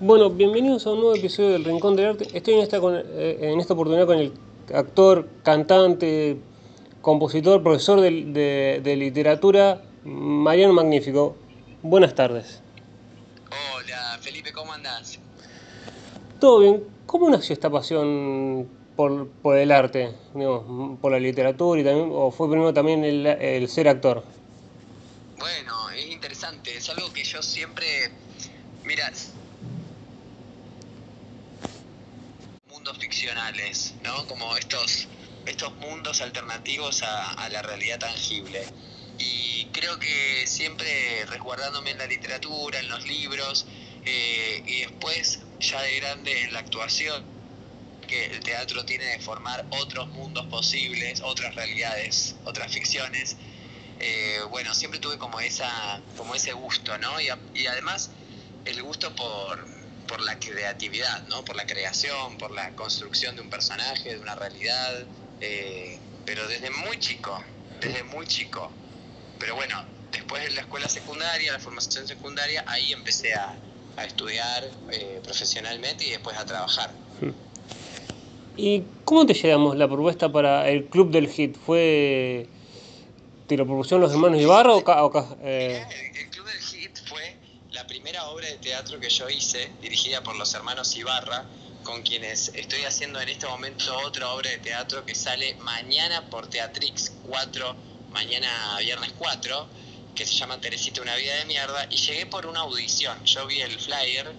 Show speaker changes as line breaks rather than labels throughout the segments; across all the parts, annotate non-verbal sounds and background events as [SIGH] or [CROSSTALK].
Bueno, bienvenidos a un nuevo episodio del Rincón del Arte. Estoy en esta, con- eh, en esta oportunidad con el actor, cantante, compositor, profesor de, de- de literatura, Mariano Magnífico. Buenas tardes.
Hola, Felipe, ¿cómo andás?
¿Todo bien? ¿Cómo nació esta pasión por, por el arte, digamos, por la literatura y también, o fue primero también el, el ser actor?
Bueno, es interesante, es algo que yo siempre, mira, mundos ficcionales, ¿no? Como estos, estos mundos alternativos a, la realidad tangible. Y creo que siempre resguardándome en la literatura, en los libros, eh, y después ya de grande en la actuación, que el teatro tiene de formar otros mundos posibles, otras realidades, otras ficciones. Eh, bueno, siempre tuve como esa, como ese gusto, ¿no? Y además el gusto por, por la creatividad, ¿no? Por la creación, por la construcción de un personaje, de una realidad, eh, pero desde muy chico, desde muy chico. Pero bueno, después de la escuela secundaria, la formación secundaria, ahí empecé a, a estudiar eh, profesionalmente y después a trabajar.
¿Y cómo te llegamos la propuesta para el Club del Hit? ¿Fue, te lo propusieron los hermanos Ibarra o, ca- o ca- eh,
El, el Club del Hit fue primera obra de teatro que yo hice, dirigida por los hermanos Ibarra, con quienes estoy haciendo en este momento otra obra de teatro que sale mañana por Teatrix 4, mañana viernes 4, que se llama Teresita una vida de mierda, y llegué por una audición. Yo vi el flyer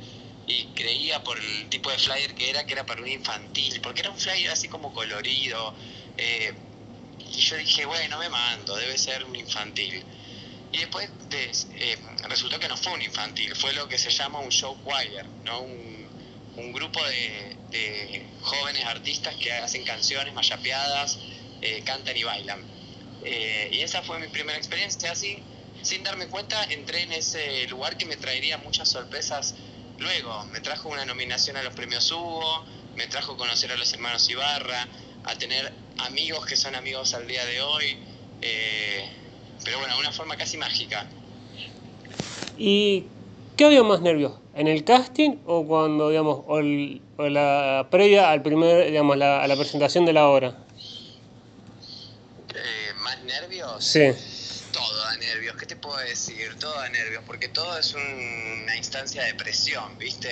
y creía por el tipo de flyer que era que era para un infantil, porque era un flyer así como colorido. eh, y yo dije, bueno, me mando, debe ser un infantil. Y después de- eh, resultó que no fue un infantil, fue lo que se llama un show choir, ¿no? un, un grupo de, de jóvenes artistas que hacen canciones mayapeadas, eh, cantan y bailan. Eh, y esa fue mi primera experiencia, así, sin darme cuenta, entré en ese lugar que me traería muchas sorpresas luego. Me trajo una nominación a los premios Hugo, me trajo conocer a los hermanos Ibarra, a tener amigos que son amigos al día de hoy. eh, pero bueno, de una forma casi mágica.
¿Y qué había más nervios? ¿En el casting o cuando, digamos, o, el- o la previa al primer, digamos, la, a la presentación de la obra?
Eh, ¿Más nervios?
Sí.
Todo da nervios, ¿qué te puedo decir? Todo da nervios, porque todo es un- una instancia de presión, ¿viste?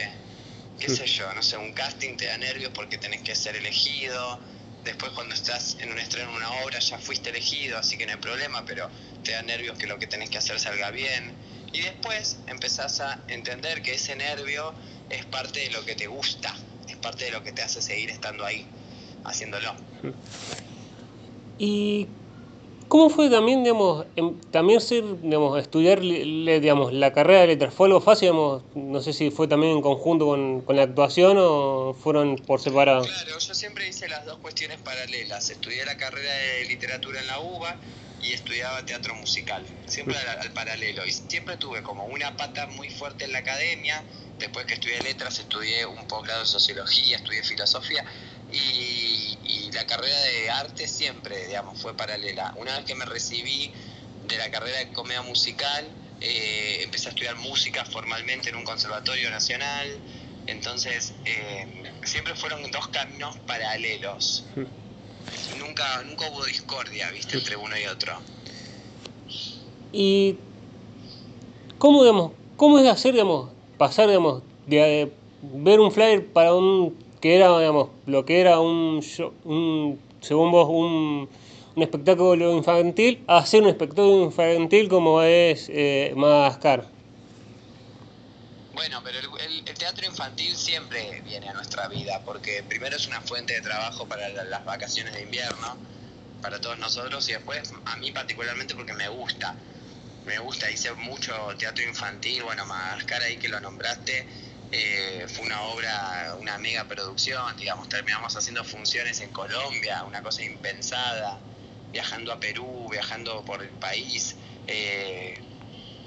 ¿Qué
Sí.
sé yo? No sé, un casting te da nervios porque tenés que ser elegido. Después cuando estás en un estreno de una obra ya fuiste elegido, así que no hay problema, pero te da nervios que lo que tenés que hacer salga bien. Y después empezás a entender que ese nervio es parte de lo que te gusta, es parte de lo que te hace seguir estando ahí, haciéndolo.
¿Y cómo fue también, digamos, em- también ser, digamos, estudiar, le- digamos, la carrera de letras? ¿Fue algo fácil, digamos? No sé si fue también en conjunto con, con la actuación o fueron por separado.
Claro, yo siempre hice las dos cuestiones paralelas. Estudié la carrera de literatura en la UBA y estudiaba teatro musical, siempre al, al paralelo. Y siempre tuve como una pata muy fuerte en la academia. Después que estudié letras, estudié un posgrado en sociología, estudié filosofía. Y, y la carrera de arte siempre, digamos, fue paralela. Una vez que me recibí de la carrera de comedia musical, eh, empecé a estudiar música formalmente en un conservatorio nacional. Entonces, eh, siempre fueron dos caminos paralelos. Nunca, nunca hubo discordia, viste, entre uno y otro.
¿Y cómo, digamos, cómo es hacer, digamos, pasar, digamos, de eh, ver un flyer para un, que era, digamos, lo que era un, un según vos, un, un espectáculo infantil, a hacer un espectáculo infantil como es eh, Madagascar?
Bueno, pero el, teatro infantil siempre viene a nuestra vida, porque primero es una fuente de trabajo para la- las vacaciones de invierno, para todos nosotros, y después a mí particularmente porque me gusta. Me gusta, hice mucho teatro infantil, bueno, Madagascar ahí que lo nombraste, eh, fue una obra, una mega producción, digamos, terminamos haciendo funciones en Colombia, una cosa impensada, viajando a Perú, viajando por el país. eh,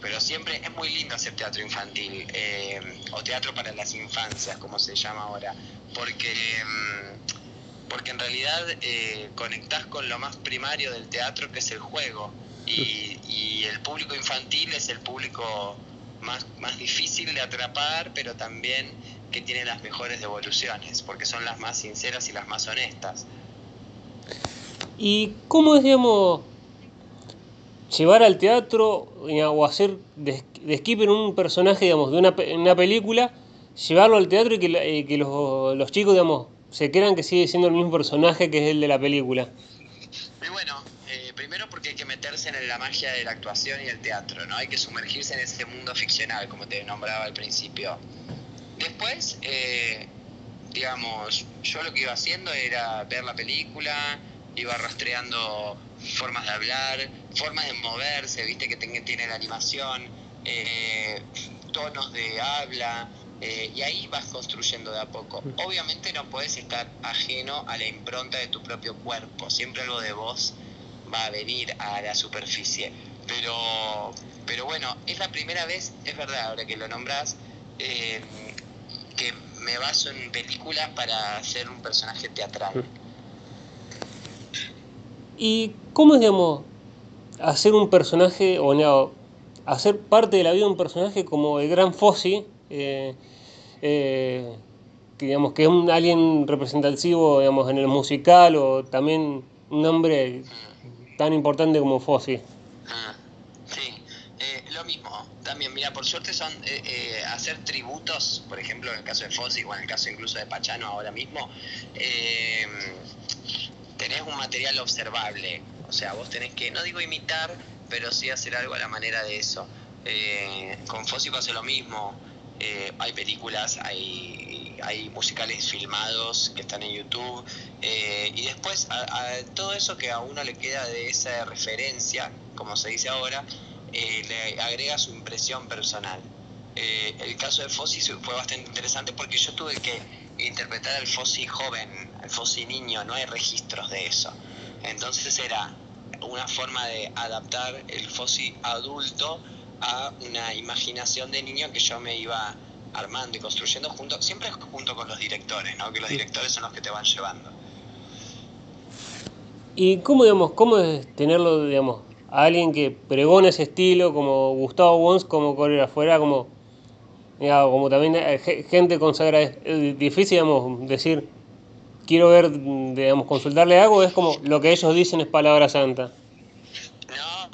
pero siempre es muy lindo hacer teatro infantil eh, o teatro para las infancias, como se llama ahora, porque, mm, porque en realidad eh, conectás con lo más primario del teatro, que es el juego, y, y el público infantil es el público más, más difícil de atrapar, pero también que tiene las mejores devoluciones, porque son las más sinceras y las más honestas.
¿Y cómo es, digamos, llevar al teatro o hacer de, skipper un personaje, digamos, de una, una película, llevarlo al teatro y que, que los, chicos, digamos, se crean que sigue siendo el mismo personaje que es el de la película?
Bueno, eh, primero porque hay que meterse en la magia de la actuación y el teatro, ¿no? Hay que sumergirse en ese mundo ficcional, como te nombraba al principio. Después, eh, digamos, yo lo que iba haciendo era ver la película, iba rastreando formas de hablar, formas de moverse, viste que tiene la animación, eh, tonos de habla, eh, y ahí vas construyendo de a poco. Obviamente no puedes estar ajeno a la impronta de tu propio cuerpo, siempre algo de vos va a venir a la superficie. Pero, pero bueno, es la primera vez, es verdad, ahora que lo nombras, eh, que me baso en películas para hacer un personaje teatral.
¿Y cómo es, digamos, hacer un personaje, o no, hacer parte de la vida de un personaje como el gran Fossi, eh, eh, que, digamos, que es un alguien representativo digamos, en el musical, o también un hombre tan importante como Fossi?
Ah, sí, eh, lo mismo. También, mira, por suerte son hacer tributos, por ejemplo, en el caso de Fossi o en el caso incluso de Pachano ahora mismo, un material observable. O sea, vos tenés que, no digo imitar, pero sí hacer algo a la manera de eso. Eh, con Fossi pasa lo mismo. Eh, hay películas, hay, hay musicales filmados que están en YouTube. Eh, y después, a, todo eso que a uno le queda de esa referencia, como se dice ahora, le agrega su impresión personal. el caso de Fossi fue bastante interesante porque yo tuve que interpretar al Fossi joven, Fossi niño, no hay registros de eso. Entonces era una forma de adaptar el Fossi adulto a una imaginación de niño que yo me iba armando y construyendo junto, siempre junto con los directores, ¿no? que los directores son los que te van llevando.
¿Y cómo, digamos, cómo es tenerlo, digamos, a alguien que pregona ese estilo, como Gustavo Wons, como coreógrafo? Era como como también eh, gente consagrada, es difícil, digamos, decir, quiero ver, digamos, consultarle algo, es como lo que ellos dicen es palabra santa.
No,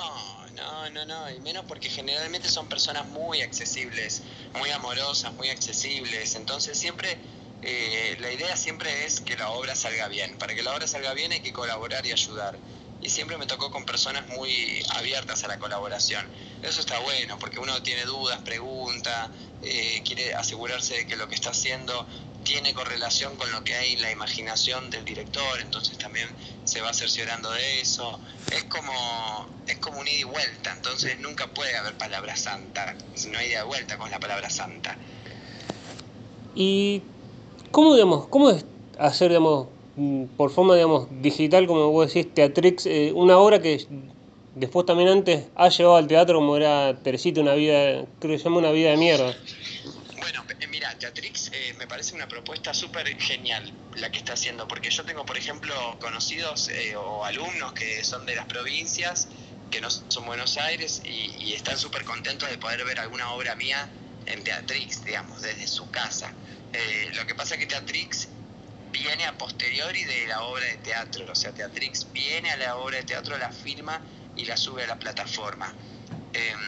no, no, no, y menos porque generalmente son personas muy accesibles, muy amorosas, muy accesibles, entonces siempre, eh, la idea siempre es que la obra salga bien, para que la obra salga bien hay que colaborar y ayudar y siempre me tocó con personas muy abiertas a la colaboración. Eso está bueno, porque uno tiene dudas, pregunta, eh, quiere asegurarse de que lo que está haciendo tiene correlación con lo que hay en la imaginación del director, entonces también se va cerciorando de eso. Es como, es como un ida y vuelta, entonces nunca puede haber palabra santa, no hay ida y vuelta con la palabra santa.
¿Y cómo, digamos, cómo es hacer, digamos, Mm, por forma, digamos, digital, como vos decís, Teatrix, eh, una obra que después también antes ha llevado al teatro como era Teresita, una vida, creo que se llama una vida de mierda.
Eh, Teatrix eh, me parece una propuesta súper genial la que está haciendo, porque yo tengo, por ejemplo, conocidos o alumnos que son de las provincias, que no son Buenos Aires, y, están súper contentos de poder ver alguna obra mía en Teatrix, digamos, desde su casa. lo que pasa es que Teatrix viene a posteriori de la obra de teatro, o sea, Teatrix viene a la obra de teatro, la firma y la sube a la plataforma. Em,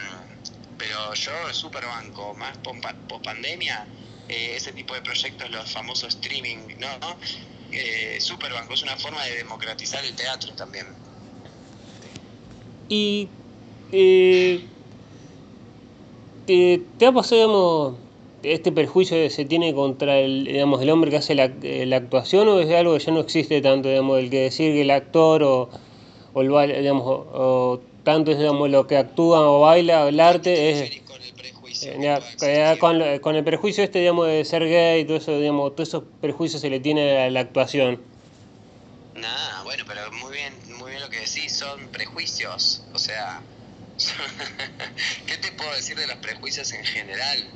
pero yo súper banco, más post pandemia, eh, ese tipo de proyectos, los famosos streaming, ¿no? Eh, súper banco, es una forma de democratizar el teatro también.
Y eh, te ha pasado, digamos, este perjuicio se tiene contra el, digamos, el hombre que hace la, la, actuación o es algo que ya no existe tanto, digamos, el que decir que el actor o, o el, digamos, o, tanto es digamos, lo que actúa o baila, el arte es... Prejuicio. Eh, con, con, el prejuicio este, digamos, de ser gay y todo eso, digamos, todos esos prejuicios se le tiene a la actuación.
Nada, bueno, pero muy bien, muy bien lo que decís, son prejuicios, o sea, [LAUGHS] ¿qué te puedo decir de los prejuicios en general?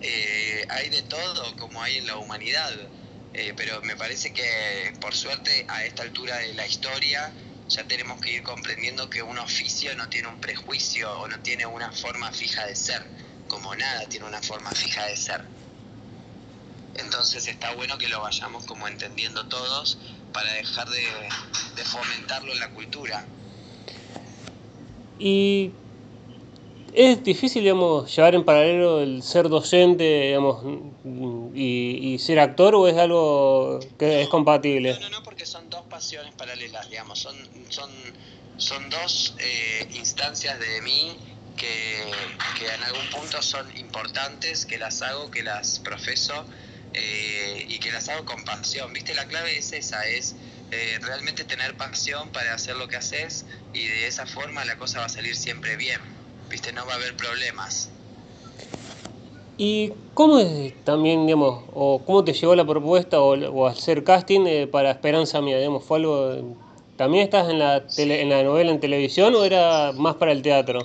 Eh, hay de todo como hay en la humanidad, eh, pero me parece que por suerte a esta altura de la historia ya tenemos que ir comprendiendo que un oficio no tiene un prejuicio o no tiene una forma fija de ser, como nada tiene una forma fija de ser. Entonces está bueno que lo vayamos como entendiendo todos para dejar de, de fomentarlo en la cultura.
Y es difícil, digamos, llevar en paralelo el ser docente, digamos, y, y, ser actor o es algo que es compatible?
No, no, no, porque son dos pasiones paralelas, digamos, son, son, son dos eh, instancias de mí que, que, en algún punto son importantes, que las hago, que las profeso eh, y que las hago con pasión. ¿Viste? La clave es esa, es eh, realmente tener pasión para hacer lo que haces y de esa forma la cosa va a salir siempre bien. ¿Viste? No va a haber problemas.
¿Y cómo es también, digamos, o cómo te llegó la propuesta o, o hacer casting eh, para Esperanza Mía? Digamos, ¿Fue algo... ¿También estás en la, tele, en la novela en televisión o era más para el teatro?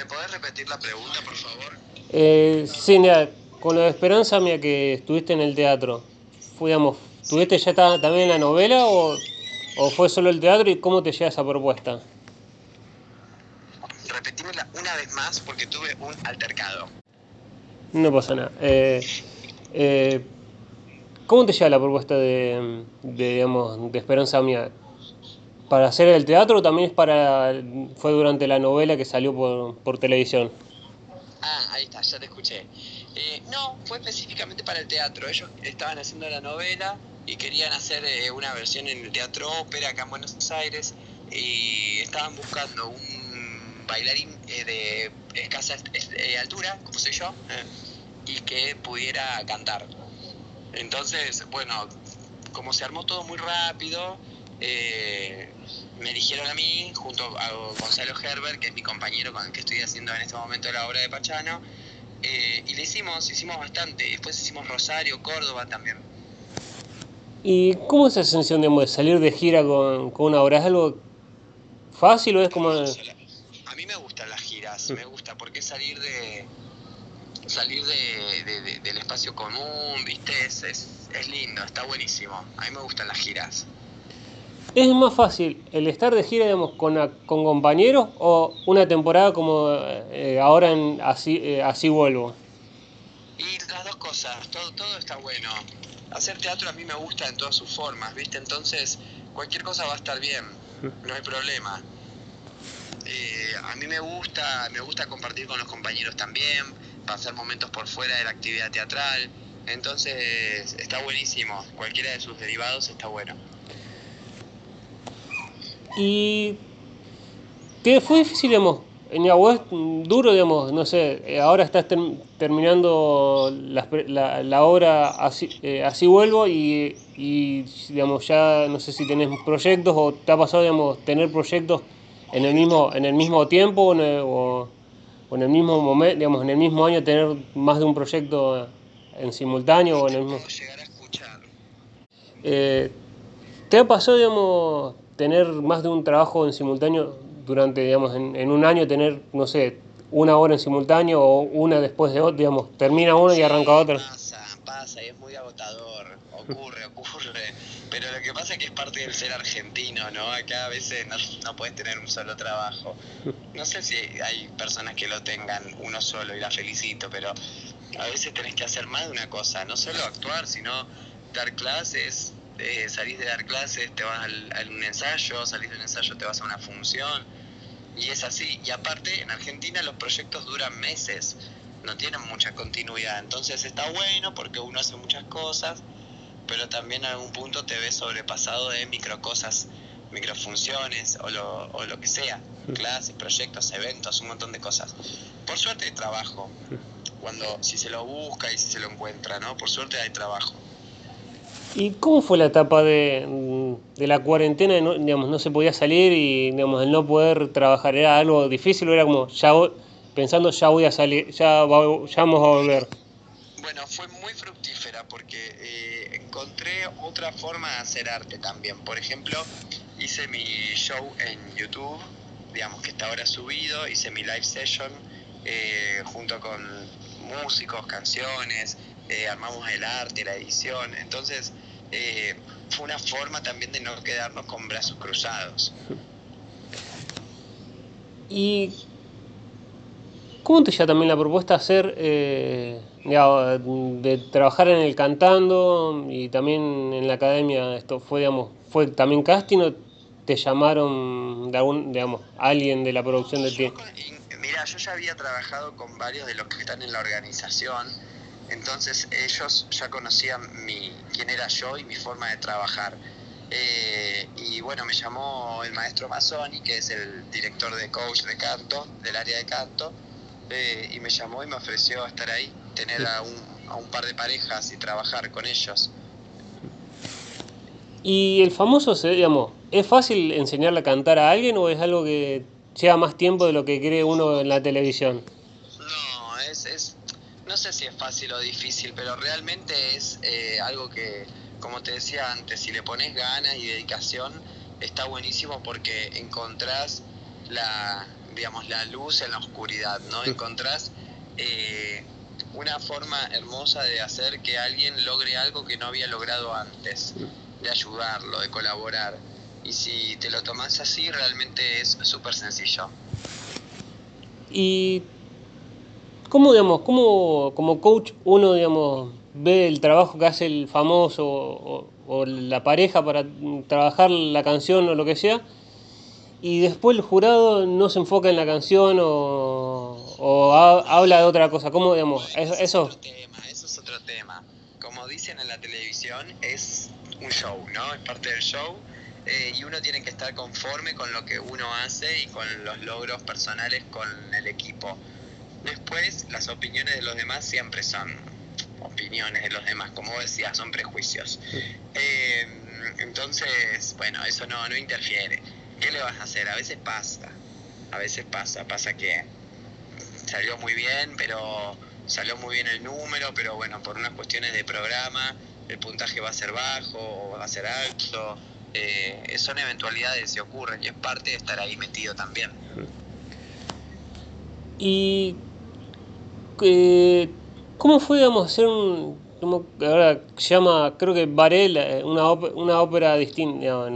¿Me podés repetir la pregunta, por favor?
Eh, sí, mira, con la Esperanza Mía que estuviste en el teatro, fue, digamos, ¿tuviste ya también en la novela o, o fue solo el teatro y cómo te llega esa propuesta?
Repetímela una vez más porque tuve un altercado.
No pasa nada. Eh, eh, ¿Cómo te llega la propuesta de, de, digamos, de Esperanza Mía? ¿Para hacer el teatro o también es para, fue durante la novela que salió por, por televisión?
Ah, ahí está, ya te escuché. Eh, no, fue específicamente para el teatro. Ellos estaban haciendo la novela y querían hacer eh, una versión en el Teatro Ópera acá en Buenos Aires y estaban buscando un bailarín eh, de escasa eh, altura, como soy yo, y que pudiera cantar. Entonces, bueno, como se armó todo muy rápido, me eligieron a mí junto a Gonzalo Herbert, que es mi compañero con el que estoy haciendo en este momento la obra de Pachano, eh, y le hicimos, hicimos bastante. Después hicimos Rosario, Córdoba también.
¿Y cómo es esa sensación de salir de gira con, con, una obra? ¿Es algo fácil o es como.?
A mí me gustan las giras, me gusta, porque salir de salir de, de, de, del espacio común, ¿viste? Es, es, es lindo, está buenísimo. A mí me gustan las giras.
¿Es más fácil el estar de gira digamos, con, con compañeros o una temporada como eh, ahora en Así, eh, así Vuelvo?
Y las dos cosas, todo, todo está bueno. Hacer teatro a mí me gusta en todas sus formas, ¿viste? Entonces, cualquier cosa va a estar bien, no hay problema. Eh, a mí me gusta, me gusta compartir con los compañeros también, pasar momentos por fuera de la actividad teatral. Entonces, está buenísimo. Cualquiera de sus derivados está bueno.
Y que fue difícil, digamos, en Yahué duro, digamos, no sé, eh, ahora estás ter terminando la, la, la, obra así, eh, así vuelvo y, y, digamos, ya no sé si tenés proyectos o te ha pasado, digamos, tener proyectos en el mismo, en el mismo tiempo o en el, o, o en el mismo momento, digamos, en el mismo año tener más de un proyecto en simultáneo o en el mismo... Eh, ¿Te ha pasado, digamos, tener más de un trabajo en simultáneo durante, digamos, en, en, un año, tener, no sé, una hora en simultáneo o una después de otra, digamos, termina una y arranca otra.
Pasa, pasa y es muy agotador, ocurre, [LAUGHS] ocurre. Pero lo que pasa es que es parte del ser argentino, ¿no? Acá a veces no, no puedes tener un solo trabajo. No sé si hay personas que lo tengan uno solo y la felicito, pero a veces tenés que hacer más de una cosa, no solo actuar, sino dar clases, eh, salís de dar clases, te vas al, a un ensayo, salís del ensayo, te vas a una función, y es así. Y aparte, en Argentina los proyectos duran meses, no tienen mucha continuidad, entonces está bueno porque uno hace muchas cosas, pero también en algún punto te ves sobrepasado de micro cosas, microfunciones o lo, o lo que sea, clases, proyectos, eventos, un montón de cosas. Por suerte hay trabajo, cuando si se lo busca y si se lo encuentra, ¿no? Por suerte hay trabajo.
¿Y cómo fue la etapa de, de la cuarentena? No, digamos, no se podía salir y digamos, el no poder trabajar era algo difícil o era como ya pensando ya voy a salir, ya, va, ya vamos a volver.
Bueno, fue muy fructífera porque eh, encontré otra forma de hacer arte también. Por ejemplo, hice mi show en YouTube, digamos que está ahora subido, hice mi live session eh, junto con músicos, canciones, eh, armamos el arte, la edición, entonces eh, fue una forma también de no quedarnos con brazos cruzados.
¿Y ¿Cómo te llega también la propuesta de hacer, eh, de trabajar en el cantando y también en la academia? Esto fue, digamos, fue también casting o te llamaron de algún, digamos, alguien de la producción de ti?
Mira, yo ya había trabajado con varios de los que están en la organización, entonces ellos ya conocían mi, quién era yo y mi forma de trabajar. Eh, y bueno, me llamó el maestro Mazzoni, que es el director de coach de canto, del área de canto, eh, y me llamó y me ofreció estar ahí, tener a un, a un par de parejas y trabajar con ellos.
Y el famoso, digamos, ¿es fácil enseñarle a cantar a alguien o es algo que lleva más tiempo de lo que cree uno en la televisión?
No, sé si es fácil o difícil, pero realmente es eh, algo que, como te decía antes, si le pones ganas y dedicación, está buenísimo porque encontrás la, digamos, la luz en la oscuridad, ¿no? Encontrás eh, una forma hermosa de hacer que alguien logre algo que no había logrado antes, de ayudarlo, de colaborar. Y si te lo tomas así, realmente es súper sencillo.
Y cómo, digamos, cómo como coach uno, digamos, ve el trabajo que hace el famoso o, o la pareja para trabajar la canción o lo que sea, y después el jurado no se enfoca en la canción o, o habla de otra cosa. ¿Cómo, digamos?
eso, eso, es otro tema, eso es otro tema. Como dicen en la televisión, es un show, ¿no? Es parte del show. Eh, y uno tiene que estar conforme con lo que uno hace y con los logros personales con el equipo. Después, las opiniones de los demás siempre son opiniones de los demás, como decía, son prejuicios. Eh, entonces, bueno, eso no, no interfiere. ¿qué le vas a hacer? A veces pasa, a veces pasa, pasa que salió muy bien, pero salió muy bien el número, pero bueno, por unas cuestiones de programa, el puntaje va a ser bajo o va a ser alto. Eh, son eventualidades que ocurren y es parte de estar ahí metido también.
¿Y eh, cómo fue, digamos, hacer un, ahora se llama, creo que Varela, eh, una, una ópera distinta, ahora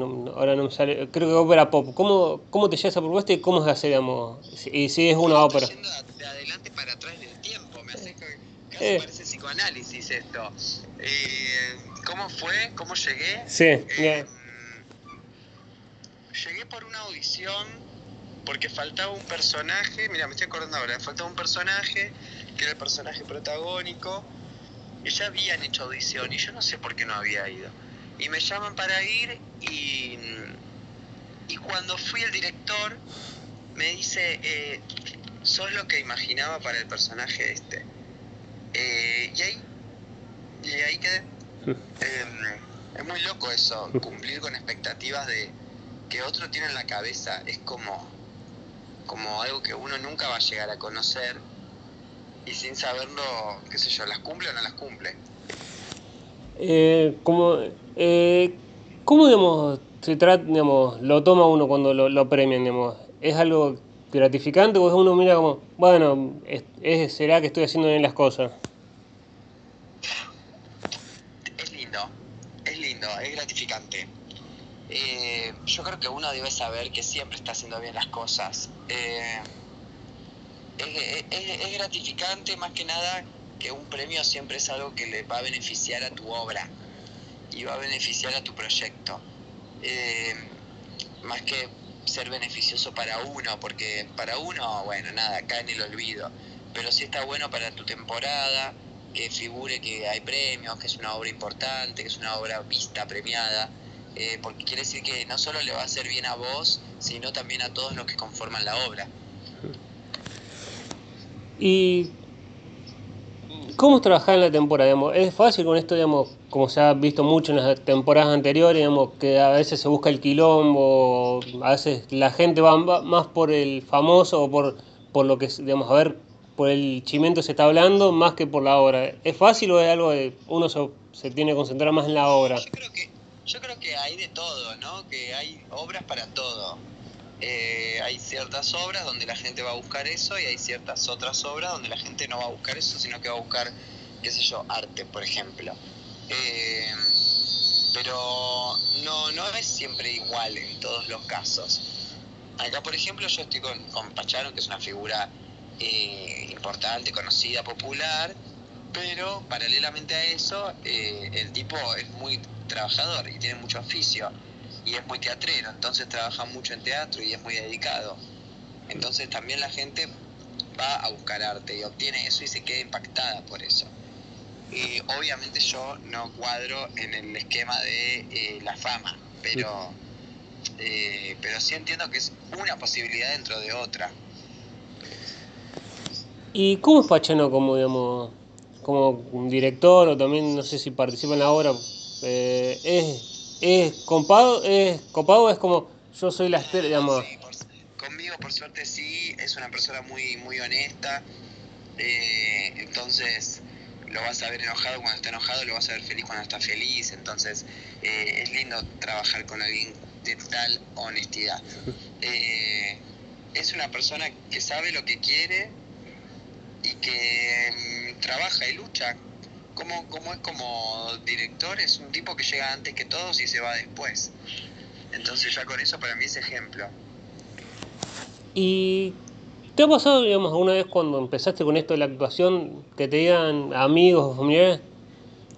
no me sale, creo que ópera pop. ¿Cómo, cómo te llega esa propuesta y cómo se hace, digamos, y si es una ópera?
Yendo de adelante para atrás del tiempo, me hace casi eh. parece psicoanálisis esto. Eh, ¿Cómo fue? ¿Cómo llegué?
Sí,
eh, Llegué por una audición porque faltaba un personaje, mira, me estoy acordando ahora, faltaba un personaje que era el personaje protagónico ya habían hecho audición y yo no sé por qué no había ido. Y me llaman para ir y, y cuando fui el director me dice, eh, sos lo que imaginaba para el personaje este. Eh, y ahí, y ahí quedé. [LAUGHS] Em, es muy loco eso, [LAUGHS] cumplir con expectativas de que otro tiene en la cabeza. Es como, como algo que uno nunca va a llegar a conocer y sin saberlo, qué sé yo, ¿las cumple o no las cumple?
Eh, como, eh, ¿Cómo, digamos, se trata, digamos, lo toma uno cuando lo, lo premian, digamos? ¿Es algo gratificante o es uno mira como, bueno, es, será que estoy haciendo bien las cosas?
Es lindo, es lindo, es gratificante. Eh, yo creo que uno debe saber que siempre está haciendo bien las cosas. Eh, es, gratificante más que nada que un premio siempre es algo que le va a beneficiar a tu obra y va a beneficiar a tu proyecto. Eh, más que ser beneficioso para uno, porque para uno, bueno, nada, cae en el olvido. Pero sí está bueno para tu temporada, que figure que hay premios, que es una obra importante, que es una obra vista, premiada, eh, porque quiere decir que no solo le va a hacer bien a vos, sino también a todos los que conforman la obra.
¿Y cómo trabajar en la temporada? ¿Es fácil con esto, digamos, como se ha visto mucho en las temporadas anteriores, digamos, que a veces se busca el quilombo, a veces la gente va más por el famoso o por, por lo que, digamos, a ver, por el chimento se está hablando más que por la obra. ¿Es fácil o es algo de uno se, se tiene que concentrar más en la obra?
Yo creo que, yo creo que hay de todo, ¿no? Que hay obras para todo. Eh, hay ciertas obras donde la gente va a buscar eso y hay ciertas otras obras donde la gente no va a buscar eso, sino que va a buscar, qué sé yo, arte, por ejemplo. Eh, pero no, no es siempre igual en todos los casos. Acá, por ejemplo, yo estoy con, con Pacharo, que es una figura eh, importante, conocida, popular, pero paralelamente a eso, el tipo es muy trabajador y tiene mucho oficio y es muy teatrero, entonces trabaja mucho en teatro y es muy dedicado. Entonces también la gente va a buscar arte y obtiene eso y se queda impactada por eso. Y obviamente yo no cuadro en el esquema de eh, la fama, pero, eh, pero sí entiendo que es una posibilidad dentro de otra.
¿Y cómo es Pachano como, digamos, como director o también no sé si participa en la obra? Eh, ¿es, es, copado, ¿Es copado es como yo soy la estrella, digamos?
conmigo por suerte sí, es una persona muy, muy honesta, eh, entonces lo vas a ver enojado cuando está enojado, lo vas a ver feliz cuando está feliz, entonces eh, es lindo trabajar con alguien de tal honestidad. [LAUGHS] es una persona que sabe lo que quiere y que mm, trabaja y lucha. Como, como es como director, es un tipo que llega antes que todos y se va después. Entonces ya con eso para mí es ejemplo.
¿Y te ha pasado, digamos, alguna vez cuando empezaste con esto de la actuación, que te digan amigos o familiares,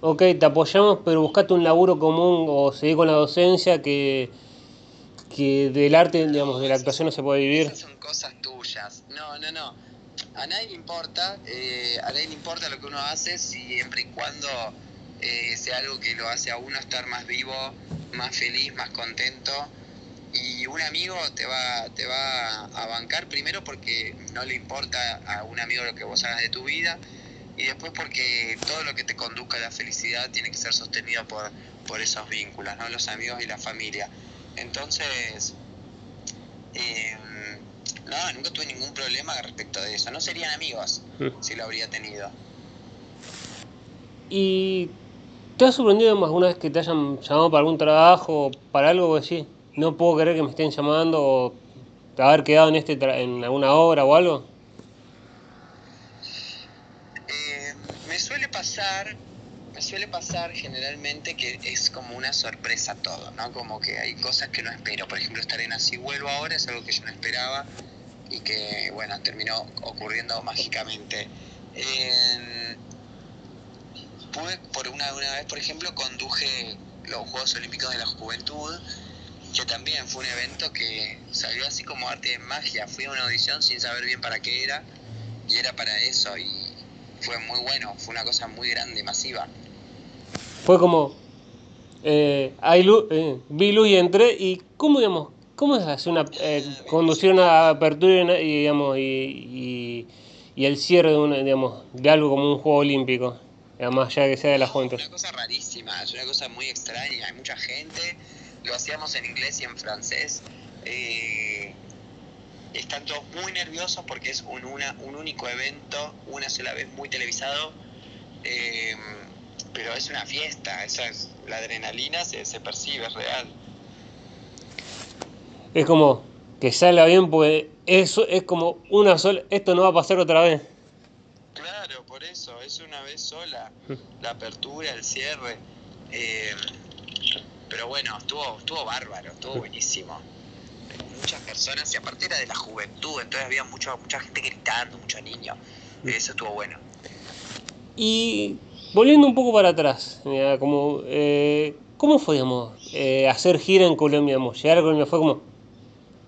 ok, te apoyamos, pero buscate un laburo común o seguir con la docencia que, que del arte, digamos, de la actuación no se puede vivir?
Esas son cosas tuyas. No, no, no a nadie le importa, eh, a nadie le importa lo que uno hace siempre y cuando eh, sea algo que lo hace a uno estar más vivo, más feliz, más contento. Y un amigo te va, te va a bancar primero porque no le importa a un amigo lo que vos hagas de tu vida y después porque todo lo que te conduzca a la felicidad tiene que ser sostenido por, por esos vínculos, ¿no? los amigos y la familia. Entonces, eh, no, nunca tuve ningún problema respecto de eso. No serían amigos mm. si lo habría tenido.
¿Y te ha sorprendido más una vez que te hayan llamado para algún trabajo, para algo así? No puedo creer que me estén llamando o haber quedado en, este en alguna obra o algo.
Eh, me suele pasar, me suele pasar generalmente que es como una sorpresa todo, ¿no? Como que hay cosas que no espero. Por ejemplo, estar en Así Vuelvo ahora es algo que yo no esperaba y que, bueno, terminó ocurriendo mágicamente. pude, por una, una vez, por ejemplo, conduje los Juegos Olímpicos de la Juventud, que también fue un evento que salió así como arte de magia. Fui a una audición sin saber bien para qué era, y era para eso, y fue muy bueno, fue una cosa muy grande, masiva.
Fue como, eh, eh, vi luz y entré, y ¿cómo, digamos, ¿Cómo es hacer una, eh, conducir una apertura y, digamos, y, y, el cierre de, una, digamos, de algo como un juego olímpico? Además, ya que sea de la Juventud.
Es una cosa rarísima, es una cosa muy extraña. Hay mucha gente, lo hacíamos en inglés y en francés. Eh, están todos muy nerviosos porque es un, una, un único evento, una sola vez muy televisado. Eh, pero es una fiesta, esa es, la adrenalina se, se percibe, es real
es como que salga bien porque eso es como una sola, esto no va a pasar otra vez.
Claro, por eso, es una vez sola, la apertura, el cierre. Eh, pero bueno, estuvo, estuvo bárbaro, estuvo buenísimo. Muchas personas, y aparte era de la juventud, entonces había mucha mucha gente gritando, muchos niños. Eso estuvo bueno.
Y volviendo un poco para atrás, como, eh, ¿cómo fue, digamos, eh, hacer gira en Colombia? Llegar a Colombia fue como,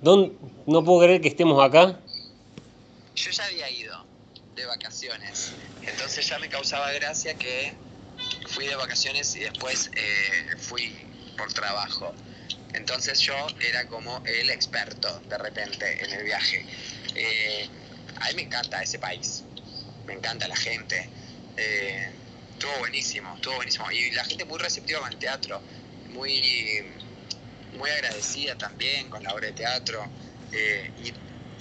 no puedo creer que estemos acá.
Yo ya había ido de vacaciones, entonces ya me causaba gracia que fui de vacaciones y después eh, fui por trabajo. Entonces yo era como el experto de repente en el viaje. Eh, a mí me encanta ese país, me encanta la gente. Eh, estuvo buenísimo, estuvo buenísimo. Y la gente muy receptiva con el teatro, muy muy agradecida también con la obra de teatro eh, y,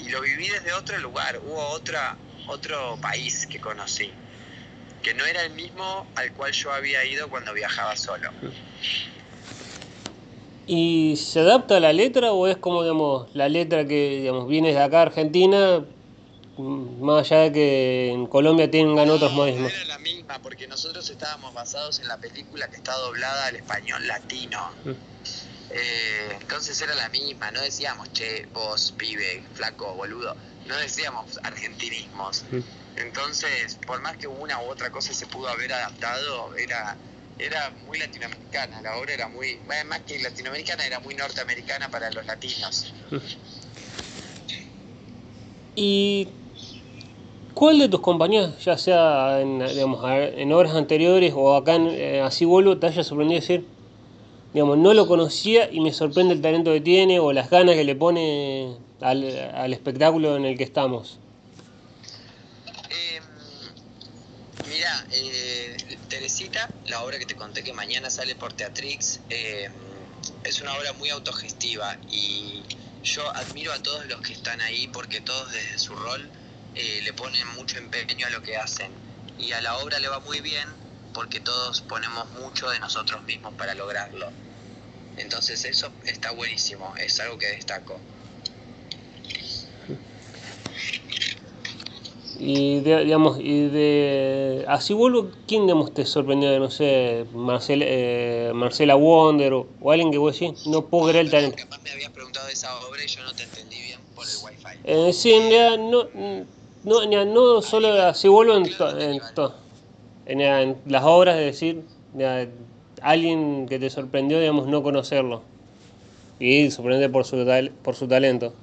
lo viví desde otro lugar, hubo otra, otro país que conocí, que no era el mismo al cual yo había ido cuando viajaba solo.
¿Y se adapta a la letra o es como digamos, la letra que digamos, viene de acá a Argentina, más allá de que en Colombia tengan otros modismos?
Era la misma, porque nosotros estábamos basados en la película que está doblada al español latino. Mm. Eh, entonces era la misma, no decíamos, che, vos, pibe, flaco, boludo. no decíamos argentinismos. Entonces, por más que una u otra cosa se pudo haber adaptado, era era muy latinoamericana, la obra era muy, más que latinoamericana, era muy norteamericana para los latinos.
¿Y cuál de tus compañías, ya sea en, digamos, en obras anteriores o acá en, eh, así vuelvo, te haya sorprendido decir, digamos, no lo conocía y me sorprende el talento que tiene o las ganas que le pone al, espectáculo en el que estamos?
Eh, mira, eh, Teresita, la obra que te conté que mañana sale por Teatrix, eh, es una obra muy autogestiva y yo admiro a todos los que están ahí porque todos desde su rol eh, le ponen mucho empeño a lo que hacen y a la obra le va muy bien porque todos ponemos mucho de nosotros mismos para lograrlo. Entonces eso está buenísimo, es algo que destaco.
Y digamos, y de así vuelvo, ¿quién digamos, te sorprendió? No sé, Marcela, eh, Marcela Wonder o, alguien que vos decís, no puedo creer el talento.
Capaz me habías preguntado de esa obra y yo no te entendí bien por el wifi.
Eh, sí, no, no, no solo así vuelvo en, en, en, las obras, de decir, alguien que te sorprendió, digamos, no conocerlo. Y sorprende por su, por su talento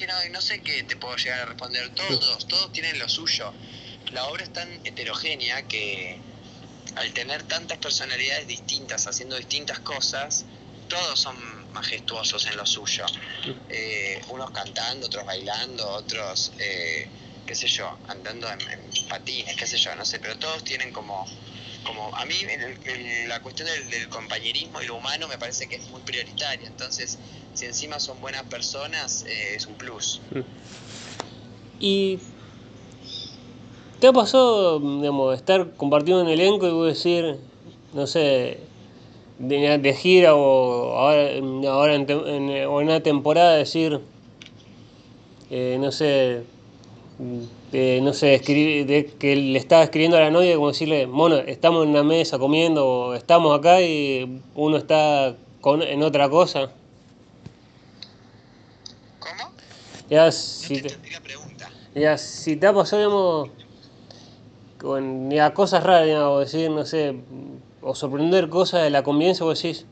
que no, no sé qué te puedo llegar a responder. Todos, todos tienen lo suyo. La obra es tan heterogénea que al tener tantas personalidades distintas haciendo distintas cosas, todos son majestuosos en lo suyo. Eh, unos cantando, otros bailando, otros, eh, qué sé yo, andando en, patines, qué sé yo, no sé, pero todos tienen como, como a mí en, la cuestión del, compañerismo y lo humano me parece que es muy prioritaria. Entonces, si encima son buenas personas, eh, es un plus.
¿Y te ha pasado, digamos, estar compartiendo un elenco y decir, no sé, de, gira o ahora, ahora en, en, una temporada decir, eh, no sé, no sé, de, que le estaba escribiendo a la novia como decirle, bueno, estamos en una mesa comiendo o estamos acá y uno está con, en otra cosa?
Ya, si te,
Ya, si te ha pasado, digamos, con ya, cosas raras, digamos, decir, no sé, o sorprender cosas de la convivencia, vos decís,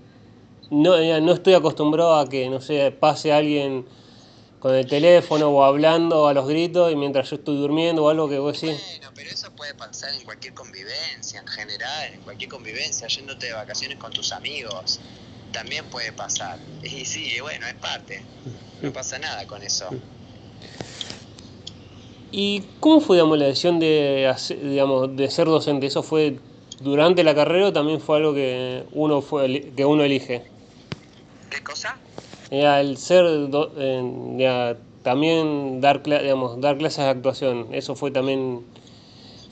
no, ya, no estoy acostumbrado a que, no sé, pase alguien con el teléfono o hablando a los gritos y mientras yo estoy durmiendo o algo que vos decís.
Bueno, pero eso puede pasar en cualquier convivencia, en general, en cualquier convivencia, yéndote de vacaciones con tus amigos, también puede pasar. Y sí, bueno, es parte. No pasa nada con eso.
¿Y cómo fue digamos, la decisión de, digamos, de ser docente? ¿Eso fue durante la carrera o también fue algo que uno, fue, que uno elige?
¿Qué cosa?
El ser, también dar, digamos, dar clases de actuación, eso fue también...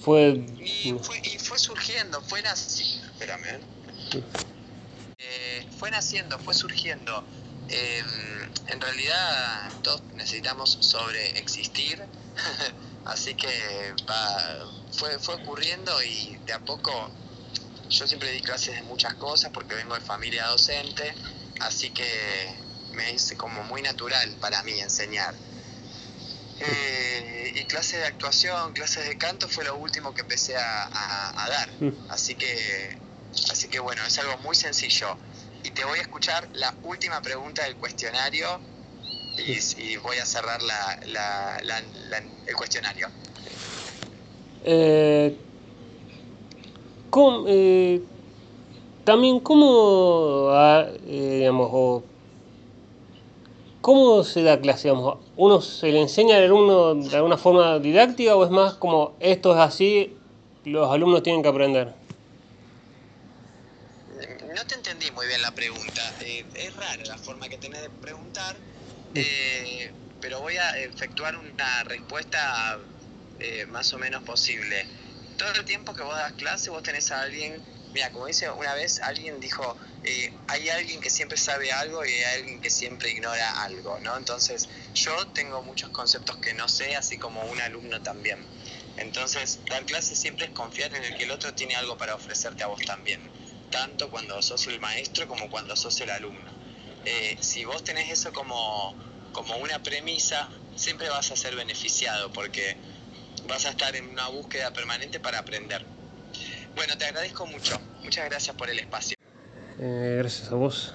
Fue... Y, fue, y fue surgiendo, fue naciendo... Espérame. Eh, fue naciendo, fue surgiendo. Eh, en realidad todos necesitamos sobreexistir, [LAUGHS] así que fue, fue ocurriendo y de a poco yo siempre di clases de muchas cosas porque vengo de familia docente, así que me hice como muy natural para mí enseñar. Eh, y clases de actuación, clases de canto fue lo último que empecé a, a dar, mm. así que, así que bueno, es algo muy sencillo y te voy a escuchar la última pregunta del cuestionario y, voy a cerrar la, el cuestionario.
Eh, eh, también, ¿cómo, ah, eh, digamos, ¿cómo se da clase? ¿Uno se le enseña al alumno de alguna forma didáctica o es más como esto es así, los alumnos tienen que aprender?
no te entendí muy bien la pregunta. Eh, es rara la forma que tenés de preguntar, eh, pero voy a efectuar una respuesta eh, más o menos posible. Todo el tiempo que vos das clase, vos tenés a alguien, mira, como dice una vez, alguien dijo, hay alguien que siempre sabe algo y hay alguien que siempre ignora algo, ¿no? Entonces, yo tengo muchos conceptos que no sé, así como un alumno también. Entonces, dar clase siempre es confiar en el que el otro tiene algo para ofrecerte a vos también tanto cuando sos el maestro como cuando sos el alumno. Eh, si vos tenés eso como, como una premisa, siempre vas a ser beneficiado porque vas a estar en una búsqueda permanente para aprender. Bueno, te agradezco mucho. Muchas gracias por el espacio.
Eh, gracias a vos.